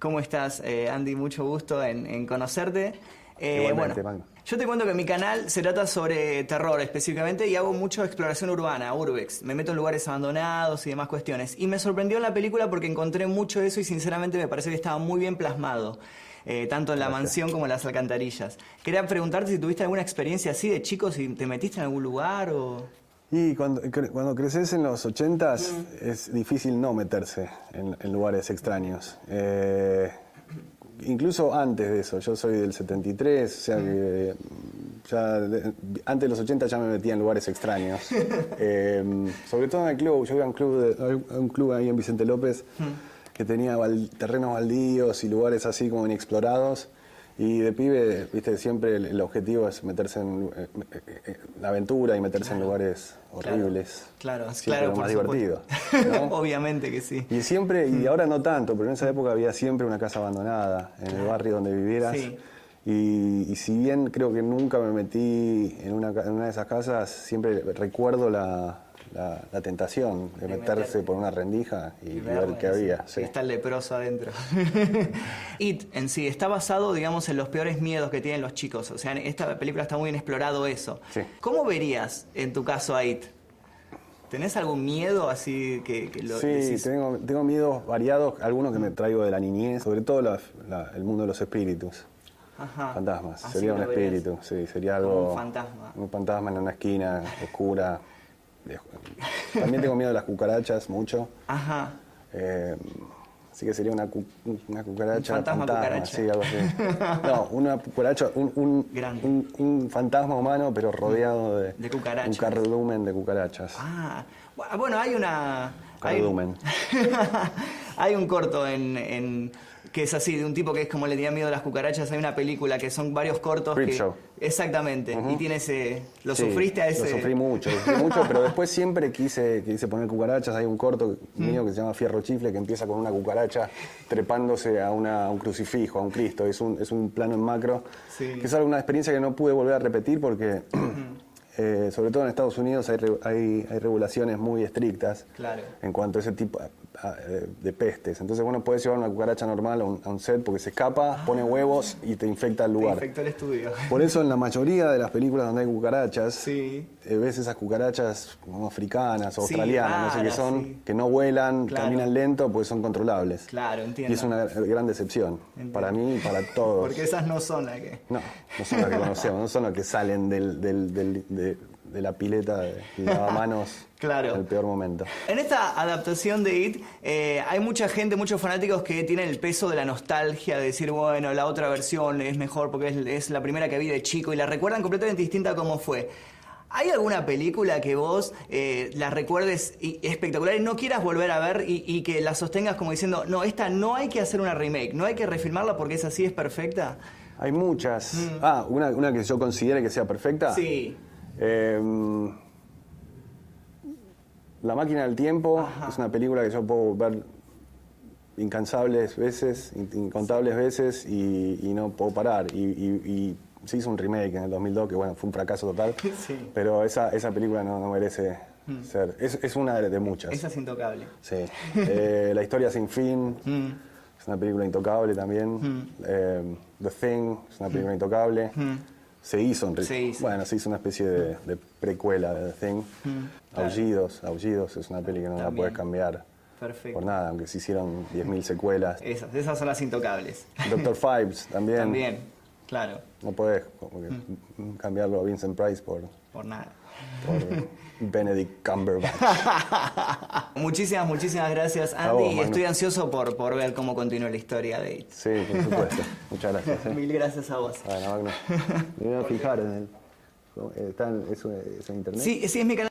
¿Cómo estás, eh, Andy? Mucho gusto en, en conocerte. Eh, bueno, Magno. yo te cuento que mi canal se trata sobre terror específicamente y hago mucho exploración urbana, urbex. Me meto en lugares abandonados y demás cuestiones. Y me sorprendió en la película porque encontré mucho de eso y sinceramente me parece que estaba muy bien plasmado. eh, tanto en la Gracias. mansión como en las alcantarillas. Quería preguntarte si tuviste alguna experiencia así de chico, si te metiste en algún lugar o... Y cuando, cuando creces en los 80s Mm. es difícil no meterse en, en lugares extraños. Eh, incluso antes de eso, yo soy del 73, o sea Mm. que ya de- antes de los 80 ya me metía en lugares extraños. Eh, sobre todo en el club, yo iba a un club, de- a un club ahí en Vicente López Mm. que tenía bal- terrenos baldíos y lugares así como inexplorados. Y de pibe, viste, siempre el, el objetivo es meterse en eh, eh, eh, la aventura y meterse en lugares horribles. Claro, Siempre claro, lo más divertido. ¿no? Obviamente que sí. Y siempre, y ahora no tanto, pero en esa época había siempre una casa abandonada en el barrio donde vivieras. Sí. Y, y si bien creo que nunca me metí en una, en una de esas casas, siempre recuerdo la, la- la tentación de, De meterse por una rendija y, ver qué había. sí. Está el leproso adentro. It en sí está basado, digamos, en los peores miedos que tienen los chicos. O sea, en esta película está muy bien explorado eso. Sí. ¿Cómo verías, en tu caso, a It? ¿Tenés algún miedo así que, que lo Sí, decís? tengo, tengo miedos variados, algunos que me traigo de la niñez, sobre todo la- la- el mundo de los espíritus. Ajá. Fantasmas, Así sería un verías. espíritu, sí, sería Como algo... un fantasma. Un fantasma en una esquina, oscura. También tengo miedo de las cucarachas, mucho. Ajá. Eh, así que sería una, cu- una cucaracha. Un fantasma cucaracha. sí, algo así. No, una cucaracha, un, un, un- un fantasma humano, pero rodeado de, De cucarachas. un cardumen de cucarachas. Ah, bu- bueno, hay una... Cardumen. hay un corto en, en- que es así, de un tipo que es como le tenía miedo a las cucarachas. Hay una película que son varios cortos. que- Creepshow. Exactamente. Y tiene ese... ¿Lo Sí, sufriste a ese...? Lo sufrí mucho, lo sufrí mucho, pero después siempre quise, quise poner cucarachas. Hay un corto Mm. mío que se llama Fierro Chifle que empieza con una cucaracha trepándose a, una- a un crucifijo, a un Cristo. Es un, es un plano en macro, Sí. que es una experiencia que no pude volver a repetir porque, eh, sobre todo en Estados Unidos, hay, hay, hay regulaciones muy estrictas Claro. en cuanto a ese tipo de pestes. Entonces, bueno, puedes llevar una cucaracha normal a un, a un set porque se escapa, pone huevos y te infecta el Te lugar. infectó el estudio. Por eso en la mayoría de las películas donde hay cucarachas, Sí. eh, ves esas cucarachas africanas o Sí, australianas, no sé qué son, sí. que no vuelan, Claro. caminan lento, pues son controlables. Claro, entiendo. Y es una gran decepción Entiendo. para mí y para todos. Porque esas no son las que... No, no son las que conocemos, no son las que salen del, del- del- de, de la pileta de lavamanos Claro. en el peor momento. En esta adaptación de It eh, hay mucha gente, muchos fanáticos que tienen el peso de la nostalgia, de decir, bueno, la otra versión es mejor porque es, es la primera que vi de chico y la recuerdan completamente distinta a cómo fue. ¿Hay alguna película que vos eh, la recuerdes y- espectacular y no quieras volver a ver y, y que la sostengas como diciendo, no, esta no hay que hacer una remake, no hay que refilmarla porque es así, es perfecta? Hay muchas. Ah, una, una que yo considere que sea perfecta. Mm. Sí. Eh, la máquina del tiempo es una película que yo puedo ver incansables veces, in- incontables veces y, y no puedo parar. Y, y- y se hizo un remake en el 2002 que bueno, fue un fracaso total, Sí. Mm. pero esa, esa película no, no merece ser. Es, es una de, de muchas. Esa es intocable. Sí. Eh, la historia sin fin Mm. es una película intocable también. Eh, The Thing es una película intocable. Se hizo, en Mm. Se hizo. bueno, se hizo una especie de, de precuela de The Thing. Aullidos, Aullidos es una peli que no la Mm. Puedes cambiar Perfecto. por nada, aunque se hicieron 10.000 secuelas. Esas, esas son las intocables. Doctor Fives también. También, claro, No puedes Mm. cambiarlo a Vincent Price por, por nada. por Benedict Cumberbatch. Muchísimas, muchísimas gracias, Andy. vos, y Manu. estoy ansioso por, por ver cómo continúa la historia de It. Sí, por supuesto. Muchas gracias. ¿eh? Mil gracias a vos. Bueno, Magno. Me voy a fijar en el. Está en, eso, eso en internet. Sí, sí, es mi canal.